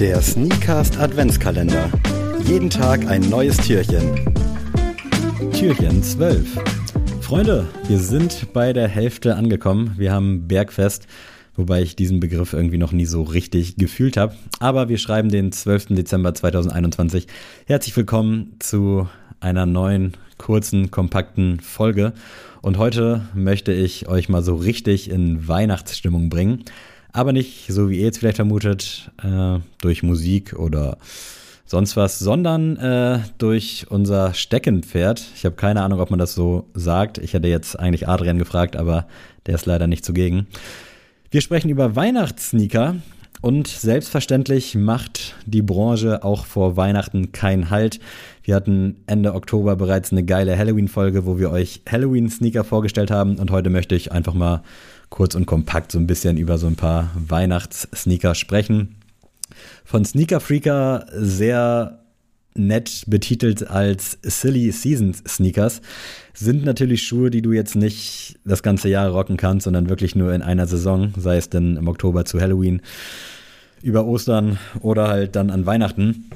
Der Sneakast Adventskalender. Jeden Tag ein neues Türchen. Türchen 12. Freunde, wir sind bei der Hälfte angekommen. Wir haben Bergfest, wobei ich diesen Begriff irgendwie noch nie so richtig gefühlt habe. Aber wir schreiben den 12. Dezember 2021. Herzlich willkommen zu einer neuen, kurzen, kompakten Folge. Und heute möchte ich euch mal so richtig in Weihnachtsstimmung bringen. Aber nicht, so wie ihr jetzt vielleicht vermutet, äh, durch Musik oder sonst was, sondern äh, durch unser Steckenpferd. Ich habe keine Ahnung, ob man das so sagt. Ich hätte jetzt eigentlich Adrian gefragt, aber der ist leider nicht zugegen. Wir sprechen über Weihnachtssneaker und selbstverständlich macht die Branche auch vor Weihnachten keinen Halt. Wir hatten Ende Oktober bereits eine geile Halloween-Folge, wo wir euch Halloween-Sneaker vorgestellt haben und heute möchte ich einfach mal kurz und kompakt so ein bisschen über so ein paar Weihnachts-Sneaker sprechen. Von Sneaker Freaker sehr nett betitelt als Silly Seasons Sneakers sind natürlich Schuhe, die du jetzt nicht das ganze Jahr rocken kannst, sondern wirklich nur in einer Saison, sei es denn im Oktober zu Halloween, über Ostern oder halt dann an Weihnachten.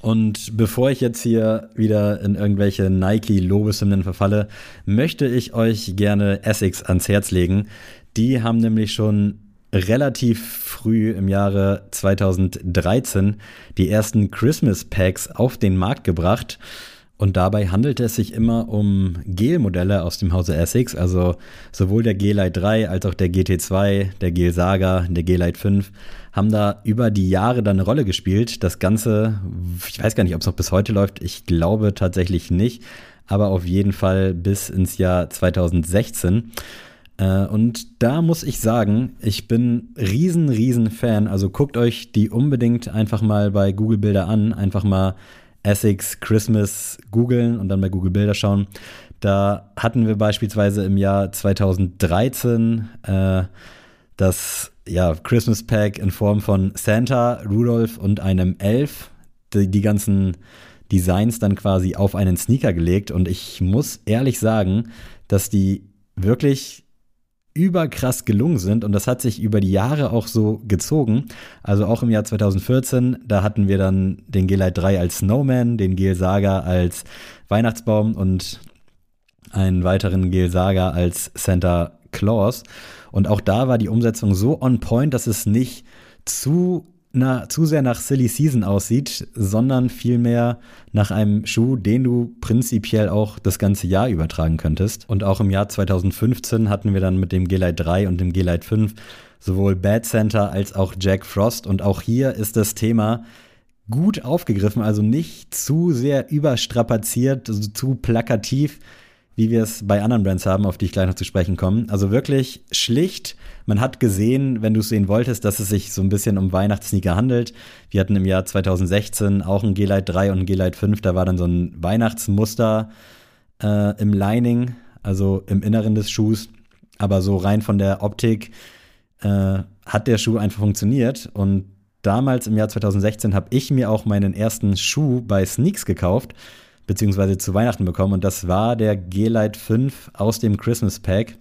Und bevor ich jetzt hier wieder in irgendwelche Nike-Lobeshymnen verfalle, möchte ich euch gerne Essex ans Herz legen. Die haben nämlich schon relativ früh im Jahre 2013 die ersten Christmas Packs auf den Markt gebracht. Und dabei handelt es sich immer um Gel-Modelle aus dem Hause Essex, also sowohl der G-Lite 3 als auch der GT2, der Gel Saga, der G-Lite 5 haben da über die Jahre dann eine Rolle gespielt. Das Ganze, ich weiß gar nicht, ob es noch bis heute läuft, ich glaube tatsächlich nicht, aber auf jeden Fall bis ins Jahr 2016. Äh, und da muss ich sagen, ich bin riesen, riesen Fan. Also guckt euch die unbedingt einfach mal bei Google Bilder an, einfach mal Essex Christmas googeln und dann bei Google Bilder schauen. Da hatten wir beispielsweise im Jahr 2013 äh, das ja, Christmas Pack in Form von Santa, Rudolph und einem Elf. Die, die ganzen Designs dann quasi auf einen Sneaker gelegt. Und ich muss ehrlich sagen, dass die wirklich überkrass gelungen sind und das hat sich über die Jahre auch so gezogen. Also auch im Jahr 2014, da hatten wir dann den G-Lite 3 als Snowman, den Gel Saga als Weihnachtsbaum und einen weiteren Gel Saga als Santa Claus. Und auch da war die Umsetzung so on point, dass es nicht zu na, zu sehr nach Silly Season aussieht, sondern vielmehr nach einem Schuh, den du prinzipiell auch das ganze Jahr übertragen könntest. Und auch im Jahr 2015 hatten wir dann mit dem G-Lite 3 und dem G-Lite 5 sowohl Bad Center als auch Jack Frost. Und auch hier ist das Thema gut aufgegriffen, also nicht zu sehr überstrapaziert, also zu plakativ, wie wir es bei anderen Brands haben, auf die ich gleich noch zu sprechen komme. Also wirklich schlicht. Man hat gesehen, wenn du es sehen wolltest, dass es sich so ein bisschen um Weihnachtssneaker handelt. Wir hatten im Jahr 2016 auch ein G-Lite 3 und ein G-Lite 5. Da war dann so ein Weihnachtsmuster äh, im Lining, also im Inneren des Schuhs. Aber so rein von der Optik äh, hat der Schuh einfach funktioniert. Und damals im Jahr 2016 habe ich mir auch meinen ersten Schuh bei Sneaks gekauft beziehungsweise zu Weihnachten bekommen. Und das war der G-Lite 5 aus dem Christmas Pack,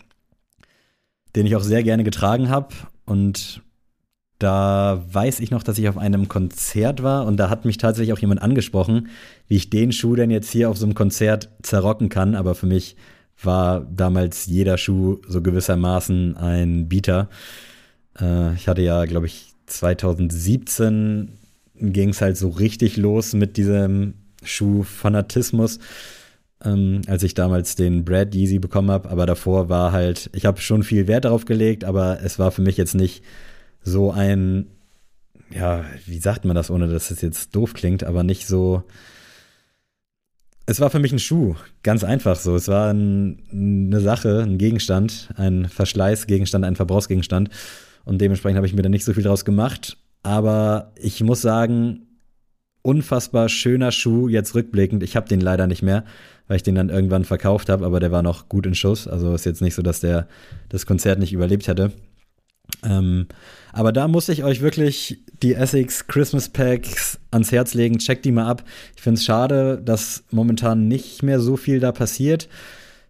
den ich auch sehr gerne getragen habe. Und da weiß ich noch, dass ich auf einem Konzert war und da hat mich tatsächlich auch jemand angesprochen, wie ich den Schuh denn jetzt hier auf so einem Konzert zerrocken kann. Aber für mich war damals jeder Schuh so gewissermaßen ein Bieter. Äh, ich hatte ja, glaube ich, 2017 ging es halt so richtig los mit diesem Schuhfanatismus, ähm, als ich damals den Brad Yeezy bekommen habe. Aber davor war halt, ich habe schon viel Wert darauf gelegt, aber es war für mich jetzt nicht so ein, ja, wie sagt man das, ohne dass es jetzt doof klingt, aber nicht so. Es war für mich ein Schuh, ganz einfach so. Es war ein, eine Sache, ein Gegenstand, ein Verschleißgegenstand, ein Verbrauchsgegenstand. Und dementsprechend habe ich mir da nicht so viel draus gemacht. Aber ich muss sagen, unfassbar schöner Schuh, jetzt rückblickend. Ich habe den leider nicht mehr, weil ich den dann irgendwann verkauft habe, aber der war noch gut in Schuss. Also ist jetzt nicht so, dass der das Konzert nicht überlebt hätte. Ähm, aber da muss ich euch wirklich die Essex Christmas Packs ans Herz legen. Checkt die mal ab. Ich finde es schade, dass momentan nicht mehr so viel da passiert.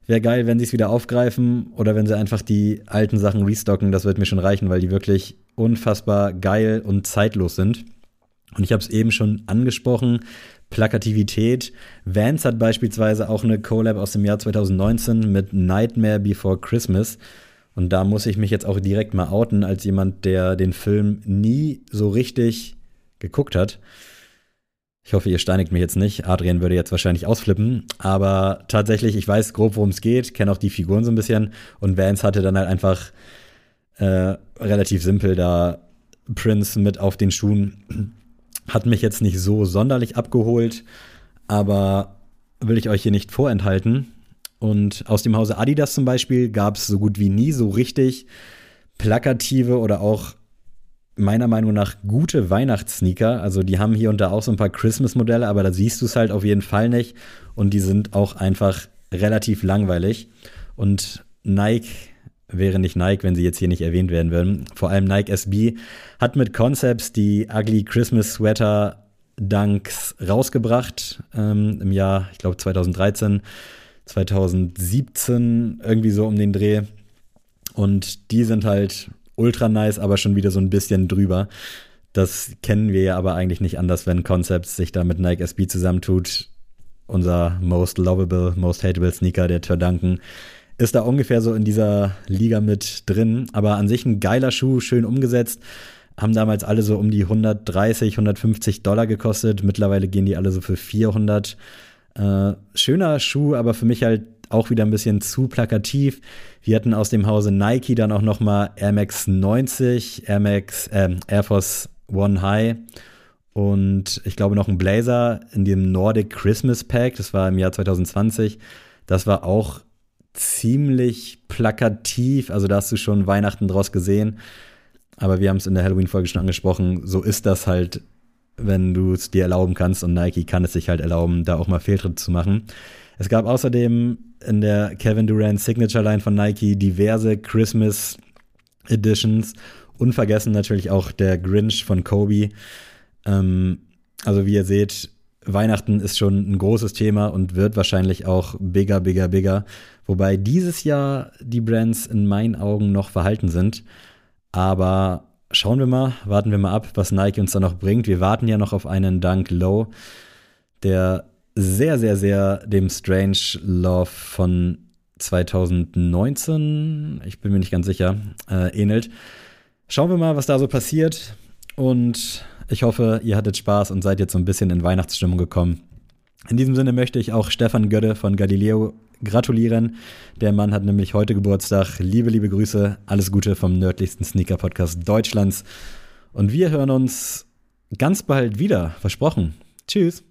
Wäre geil, wenn sie es wieder aufgreifen oder wenn sie einfach die alten Sachen restocken. Das wird mir schon reichen, weil die wirklich unfassbar geil und zeitlos sind. Und ich habe es eben schon angesprochen, Plakativität. Vance hat beispielsweise auch eine Collab aus dem Jahr 2019 mit Nightmare Before Christmas. Und da muss ich mich jetzt auch direkt mal outen, als jemand, der den Film nie so richtig geguckt hat. Ich hoffe, ihr steinigt mich jetzt nicht. Adrian würde jetzt wahrscheinlich ausflippen. Aber tatsächlich, ich weiß grob, worum es geht, kenne auch die Figuren so ein bisschen. Und Vance hatte dann halt einfach äh, relativ simpel da Prince mit auf den Schuhen. Hat mich jetzt nicht so sonderlich abgeholt, aber will ich euch hier nicht vorenthalten. Und aus dem Hause Adidas zum Beispiel gab es so gut wie nie so richtig plakative oder auch meiner Meinung nach gute Weihnachtssneaker. Also die haben hier und da auch so ein paar Christmas-Modelle, aber da siehst du es halt auf jeden Fall nicht. Und die sind auch einfach relativ langweilig. Und Nike wäre nicht Nike, wenn sie jetzt hier nicht erwähnt werden würden. Vor allem Nike SB hat mit Concepts die Ugly Christmas Sweater Dunks rausgebracht ähm, im Jahr, ich glaube 2013, 2017, irgendwie so um den Dreh. Und die sind halt ultra nice, aber schon wieder so ein bisschen drüber. Das kennen wir ja aber eigentlich nicht anders, wenn Concepts sich da mit Nike SB zusammentut. Unser most lovable, most hateable Sneaker, der Turdanken, ist da ungefähr so in dieser Liga mit drin. Aber an sich ein geiler Schuh, schön umgesetzt. Haben damals alle so um die 130, 150 Dollar gekostet. Mittlerweile gehen die alle so für 400. Äh, schöner Schuh, aber für mich halt auch wieder ein bisschen zu plakativ. Wir hatten aus dem Hause Nike dann auch noch mal Air Max 90, Air Max, äh, Air Force One High und ich glaube noch ein Blazer in dem Nordic Christmas Pack. Das war im Jahr 2020. Das war auch ziemlich plakativ. Also da hast du schon Weihnachten draus gesehen. Aber wir haben es in der Halloween-Folge schon angesprochen. So ist das halt, wenn du es dir erlauben kannst. Und Nike kann es sich halt erlauben, da auch mal Fehltritte zu machen. Es gab außerdem in der Kevin Durant Signature Line von Nike diverse Christmas Editions. Unvergessen natürlich auch der Grinch von Kobe. Ähm, also wie ihr seht, Weihnachten ist schon ein großes Thema und wird wahrscheinlich auch bigger, bigger, bigger. Wobei dieses Jahr die Brands in meinen Augen noch verhalten sind. Aber schauen wir mal, warten wir mal ab, was Nike uns da noch bringt. Wir warten ja noch auf einen Dunk Low, der sehr, sehr, sehr dem Strange Love von 2019, ich bin mir nicht ganz sicher, äh, ähnelt. Schauen wir mal, was da so passiert. Und ich hoffe, ihr hattet Spaß und seid jetzt so ein bisschen in Weihnachtsstimmung gekommen. In diesem Sinne möchte ich auch Stefan Gödde von Galileo gratulieren. Der Mann hat nämlich heute Geburtstag. Liebe, liebe Grüße, alles Gute vom nördlichsten Sneaker-Podcast Deutschlands. Und wir hören uns ganz bald wieder, versprochen. Tschüss.